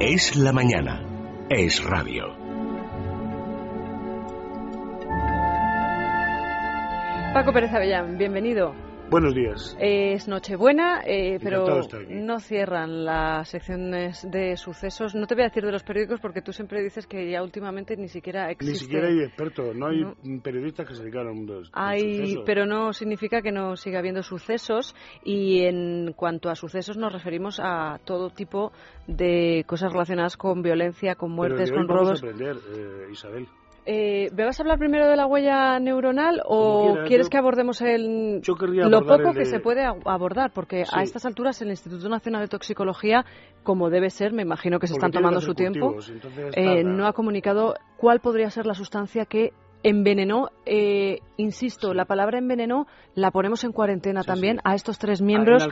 Es la mañana. Es radio. Paco Pérez Avellán, bienvenido. Buenos días. Es Nochebuena, eh, pero no cierran las secciones de sucesos. No te voy a decir de los periódicos porque tú siempre dices que ya últimamente ni siquiera existe. Ni siquiera hay expertos, no hay No. periodistas que se dedican al mundo Hay, pero no significa que no siga habiendo sucesos y en cuanto a sucesos nos referimos a todo tipo de cosas relacionadas con violencia, con Pero muertes, de hoy con vamos robos. a aprender, eh, Isabel. Eh, ¿Me vas a hablar primero de la huella neuronal o quieres yo- que abordemos el, lo poco el que de- se puede abordar? Porque Sí. a estas alturas el Instituto Nacional de Toxicología, como debe ser, me imagino que se Porque están tomando su tiempo, eh, no ha comunicado cuál podría ser la sustancia que envenenó, eh, insisto, la palabra envenenó la ponemos en cuarentena Sí, también sí. a estos tres miembros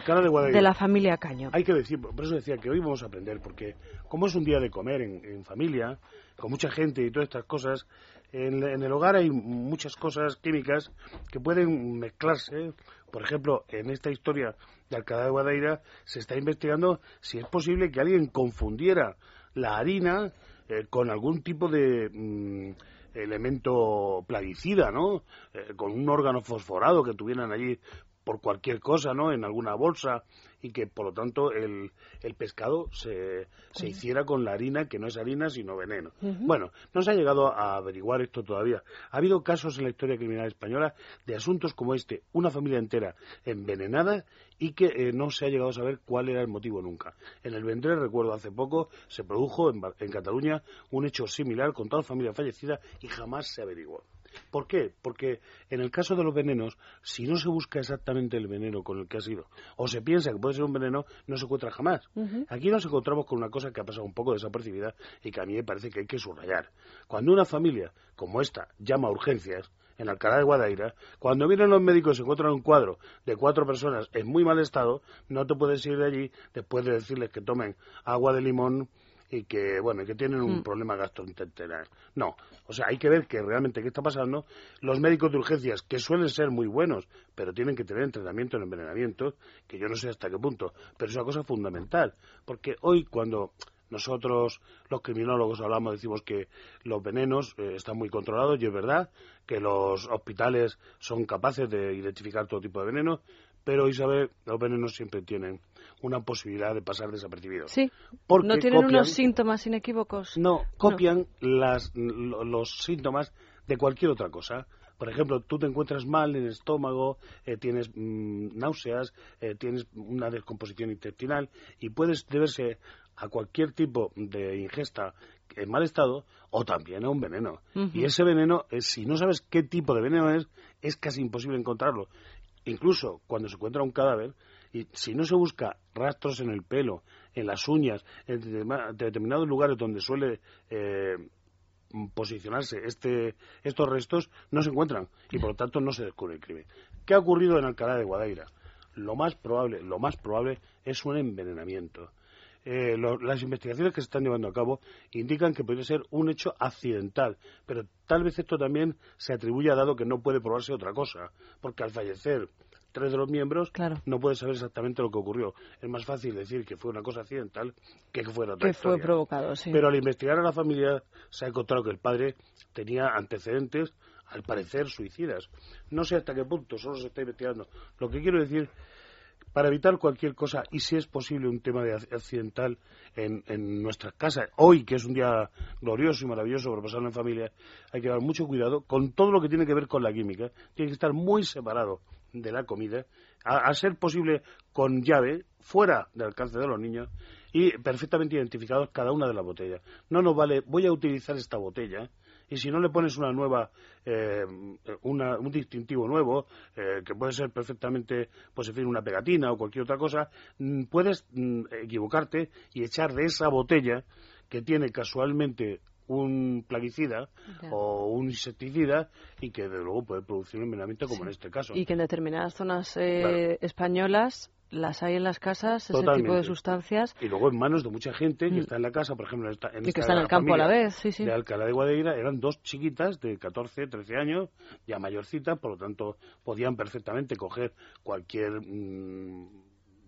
de la familia Caño. Hay que decir, por eso decía que hoy vamos a aprender, porque como es un día de comer en, en familia, con mucha gente y todas estas cosas, en, en el hogar hay muchas cosas químicas que pueden mezclarse. Por ejemplo, en esta historia de Alcalá de Guadaira se está investigando si es posible que alguien confundiera la harina eh, con algún tipo de mm, elemento plaguicida, ¿no? Eh, con un órgano fosforado que tuvieran allí por cualquier cosa, ¿no? En alguna bolsa y que, por lo tanto, el, el pescado se, se hiciera con la harina, que no es harina, sino veneno. Bueno, no se ha llegado a averiguar esto todavía. Ha habido casos en la historia criminal española de asuntos como este, una familia entera envenenada y que eh, no se ha llegado a saber cuál era el motivo nunca. En el Vendrell, recuerdo hace poco, se produjo en, en Cataluña un hecho similar con toda la familia fallecida y jamás se averiguó. ¿Por qué? Porque en el caso de los venenos, si no se busca exactamente el veneno con el que ha sido, o se piensa que puede ser un veneno, no se encuentra jamás. Aquí nos encontramos con una cosa que ha pasado un poco desapercibida y que a mí me parece que hay que subrayar. Cuando una familia como esta llama a urgencias, en Alcalá de Guadaira, cuando vienen los médicos y se encuentran un cuadro de cuatro personas en muy mal estado, no te puedes ir de allí después de decirles que tomen agua de limón y que bueno que tienen un problema gastrointestinal. No, o sea, hay que ver que realmente qué está pasando. Los médicos de urgencias, que suelen ser muy buenos, pero tienen que tener entrenamiento en envenenamiento, que yo no sé hasta qué punto, pero es una cosa fundamental, porque hoy cuando nosotros, los criminólogos, hablamos, decimos que los venenos eh, están muy controlados y es verdad que los hospitales son capaces de identificar todo tipo de venenos, pero Isabel, los venenos siempre tienen una posibilidad de pasar desapercibidos. Sí, Porque no tienen copian- unos síntomas inequívocos. no, copian las, los síntomas de cualquier otra cosa. Por ejemplo, tú te encuentras mal en el estómago, eh, tienes mm, náuseas, eh, tienes una descomposición intestinal y puedes deberse a cualquier tipo de ingesta en mal estado o también a un veneno. Y ese veneno, eh, si no sabes qué tipo de veneno es, es casi imposible encontrarlo. Incluso cuando se encuentra un cadáver, y si no se busca rastros en el pelo, en las uñas, en determinados lugares donde suele eh, posicionarse este, estos restos, no se encuentran y por lo tanto no se descubre el crimen. ¿Qué ha ocurrido en Alcalá de Guadaira? Lo más probable, lo más probable es un envenenamiento. Eh, lo- las investigaciones que se están llevando a cabo indican que podría ser un hecho accidental, pero tal vez esto también se atribuye a dado que no puede probarse otra cosa, porque al fallecer tres de los miembros Claro. no puede saber exactamente lo que ocurrió. Es más fácil decir que fue una cosa accidental que que fuera otra que fue provocado, sí. Pero al investigar a la familia se ha encontrado que el padre tenía antecedentes, al parecer, suicidas. No sé hasta qué punto, solo se está investigando. Lo que quiero decir, para evitar cualquier cosa, y si es posible un tema de ac- accidental en, en nuestras casas, hoy que es un día glorioso y maravilloso para pasarlo en familia, hay que dar mucho cuidado con todo lo que tiene que ver con la química. Tiene que estar muy separado de la comida, a, a ser posible con llave, fuera del alcance de los niños, y perfectamente identificados cada una de las botellas. No nos vale, voy a utilizar esta botella, y si no le pones una nueva, eh, una- un distintivo nuevo, eh, que puede ser perfectamente, pues en fin, una pegatina o cualquier otra cosa, mm, puedes mm, equivocarte y echar de esa botella que tiene casualmente un plaguicida Ya. o un insecticida y que de luego puede producir un envenenamiento como en este caso. Y que en determinadas zonas eh, Claro. españolas las hay en las casas, ese tipo de Totalmente. sustancias, y luego en manos de mucha gente que Mm. está en la casa, por ejemplo, en esta, en y esta que están en el campo a la vez, sí, sí. de Alcalá de Guadaira, eran dos chiquitas de 14, 13 años, ya mayorcitas, por lo tanto podían perfectamente coger cualquier mm,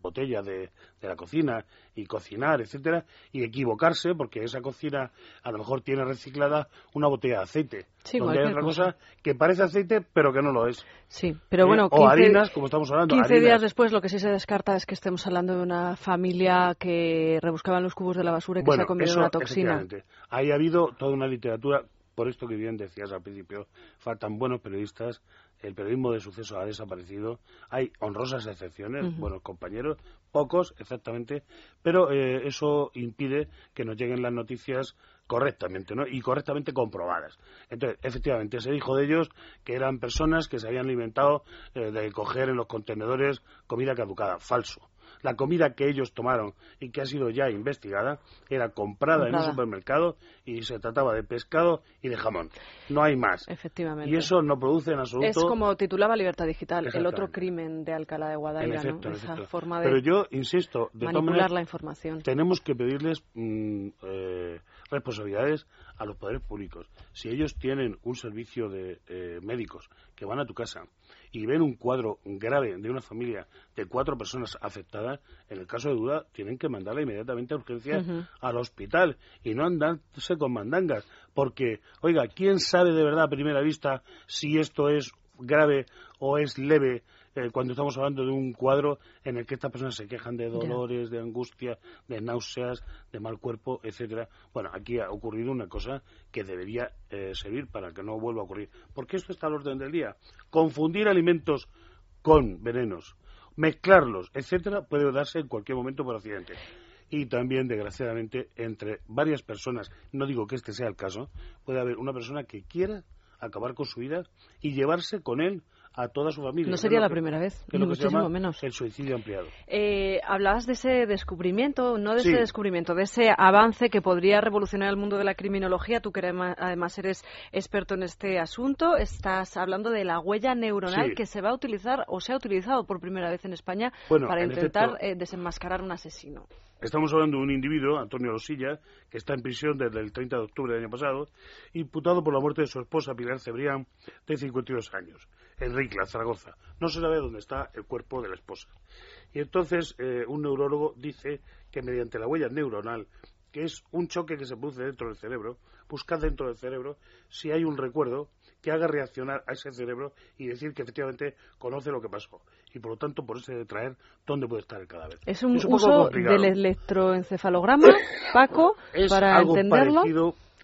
botellas de, de, la cocina y cocinar, etcétera, y equivocarse porque esa cocina a lo mejor tiene reciclada una botella de aceite. Sí, donde hay otra cosa. que parece aceite pero que no lo es. Sí, pero bueno, o harinas, como estamos hablando. 15 días después lo que sí se descarta es que estemos hablando de una familia que rebuscaba en los cubos de la basura y que se ha comido una toxina. Ahí ha habido toda una literatura por esto que bien decías al principio, faltan buenos periodistas, el periodismo de suceso ha desaparecido, hay honrosas excepciones, buenos compañeros, pocos exactamente, pero eh, eso impide que nos lleguen las noticias correctamente, ¿no? Y correctamente comprobadas. Entonces, efectivamente, se dijo de ellos que eran personas que se habían alimentado eh, de coger en los contenedores comida caducada. Falso la comida que ellos tomaron y que ha sido ya investigada era comprada, en un supermercado y se trataba de pescado y de jamón. No hay más. Efectivamente. Y eso no produce en absoluto. Es como titulaba Libertad Digital, el otro crimen de Alcalá de Guadaira, Esa forma de Pero yo insisto, de manipular la información. Tenemos que pedirles mm, eh, responsabilidades a los poderes públicos. Si ellos tienen un servicio de eh, médicos que van a tu casa y ven un cuadro grave de una familia de cuatro personas afectadas, en el caso de duda tienen que mandarla inmediatamente a urgencias al hospital y no andarse con mandangas. Porque, oiga, ¿quién sabe de verdad a primera vista si esto es grave o es leve eh, cuando estamos hablando de un cuadro en el que estas personas se quejan de dolores, de angustia, de náuseas, de mal cuerpo, etcétera. Bueno, aquí ha ocurrido una cosa que debería eh, servir para que no vuelva a ocurrir. Porque esto está al orden del día. Confundir alimentos con venenos, mezclarlos, etcétera, puede darse en cualquier momento por accidente y también, desgraciadamente, entre varias personas, no digo que este sea el caso, puede haber una persona que quiera acabar con su vida y llevarse con él a toda su familia. No sería la primera vez, que lo muchísimo menos. El suicidio ampliado. Eh, hablabas de ese descubrimiento, no de ese descubrimiento, de ese avance que podría revolucionar el mundo de la criminología. Tú que además eres experto en este asunto, estás hablando de la huella neuronal que se va a utilizar o se ha utilizado por primera vez en España para intentar eh, desenmascarar un asesino. Estamos hablando de un individuo, Antonio Losilla, que está en prisión desde el 30 de octubre del año pasado, imputado por la muerte de su esposa Pilar Cebrián, de 52 años, en Ricla, Zaragoza. No se sabe dónde está el cuerpo de la esposa. Y entonces eh, un neurólogo dice que mediante la huella neuronal, que es un choque que se produce dentro del cerebro, buscar dentro del cerebro si hay un recuerdo que haga reaccionar a ese cerebro y decir que efectivamente conoce lo que pasó. Y por lo tanto, por eso de traer dónde puede estar el cadáver. Es un, uso del electroencefalograma, Paco, para entenderlo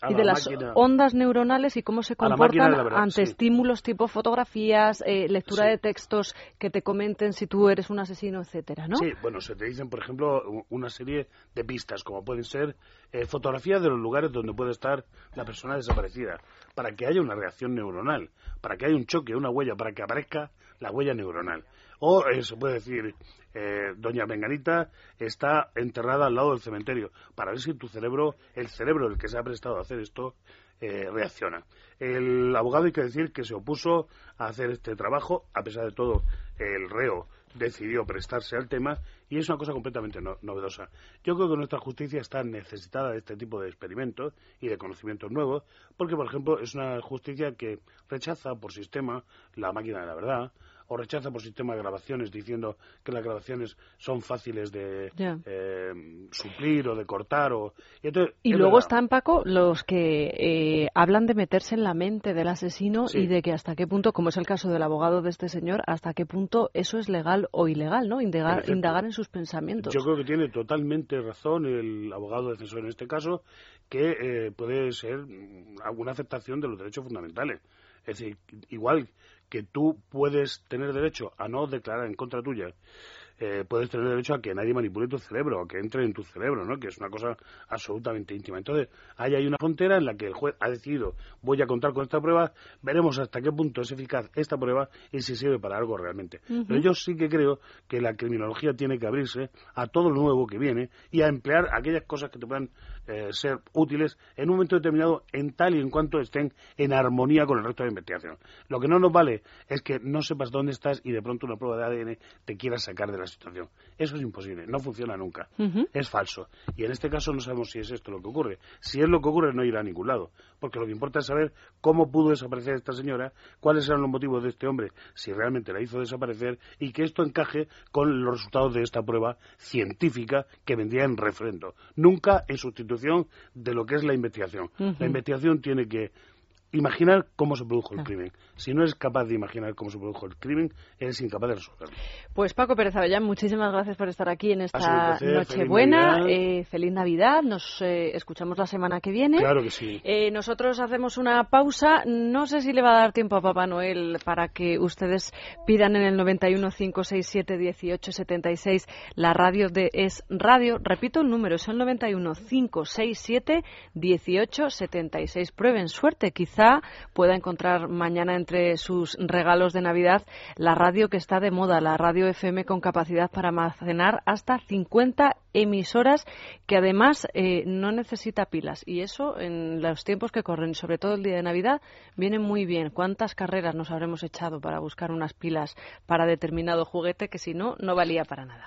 y de las ondas neuronales y cómo se comportan ante estímulos tipo fotografías, eh, lectura de textos que te comenten si tú eres un asesino, etcétera, ¿no? Sí, bueno, se te dicen, por ejemplo, una serie de pistas, como pueden ser eh, fotografías de los lugares donde puede estar la persona desaparecida, para que haya una reacción neuronal, para que haya un choque, una huella, para que aparezca la huella neuronal. O eh, se puede decir, eh, doña Menganita está enterrada al lado del cementerio, para ver si tu cerebro, el cerebro del que se ha prestado a hacer esto, eh, reacciona. El abogado hay que decir que se opuso a hacer este trabajo, a pesar de todo, el reo decidió prestarse al tema y es una cosa completamente novedosa. Yo creo que nuestra justicia está necesitada de este tipo de experimentos y de conocimientos nuevos, porque, por ejemplo, es una justicia que rechaza por sistema la máquina de la verdad, o rechaza por sistema de grabaciones diciendo que las grabaciones son fáciles de eh, suplir o de cortar. O, y, luego están, Paco, los que eh, hablan de meterse en la mente del asesino y de que hasta qué punto, como es el caso del abogado de este señor, hasta qué punto eso es legal o ilegal, ¿no? Indagar, indagar en sus Yo creo que tiene totalmente razón el abogado defensor en este caso, que eh, puede ser alguna aceptación de los derechos fundamentales. Es decir, igual que tú puedes tener derecho a no declarar en contra tuya eh, puedes tener derecho a que nadie manipule tu cerebro, a que entre en tu cerebro, ¿no? Que es una cosa absolutamente íntima. Entonces, ahí hay una frontera en la que el juez ha decidido, voy a contar con esta prueba, veremos hasta qué punto es eficaz esta prueba y si sirve para algo realmente. Pero yo sí que creo que la criminología tiene que abrirse a todo lo nuevo que viene y a emplear aquellas cosas que te puedan eh, ser útiles en un momento determinado en tal y en cuanto estén en armonía con el resto de la investigación. Lo que no nos vale es que no sepas dónde estás y de pronto una prueba de ADN te quiera sacar de la situación. Eso es imposible, no funciona nunca, es falso. Y en este caso no sabemos si es esto lo que ocurre. Si es lo que ocurre, no irá a ningún lado, porque lo que importa es saber cómo pudo desaparecer esta señora, cuáles eran los motivos de este hombre, si realmente la hizo desaparecer, y que esto encaje con los resultados de esta prueba científica que vendría en refrendo. Nunca en sustitución de lo que es la investigación. La investigación tiene que imaginar cómo se produjo el crimen. Si no es capaz de imaginar cómo se produjo el crimen, eres incapaz de resolverlo. Pues Paco Pérez Avellán, muchísimas gracias por estar aquí en esta Nochebuena. Feliz, feliz Navidad. Nos eh, escuchamos la semana que viene. Claro que sí. Eh, nosotros hacemos una pausa. No sé si le va a dar tiempo a Papá Noel para que ustedes pidan en el 91 567 1876 la radio de Es Radio. Repito el número, es el 91 567 1876. Prueben suerte, quizá pueda encontrar mañana entre sus regalos de Navidad la radio que está de moda, la radio FM con capacidad para almacenar hasta 50 emisoras que además eh, no necesita pilas. Y eso en los tiempos que corren, sobre todo el día de Navidad, viene muy bien. ¿Cuántas carreras nos habremos echado para buscar unas pilas para determinado juguete que si no, no valía para nada?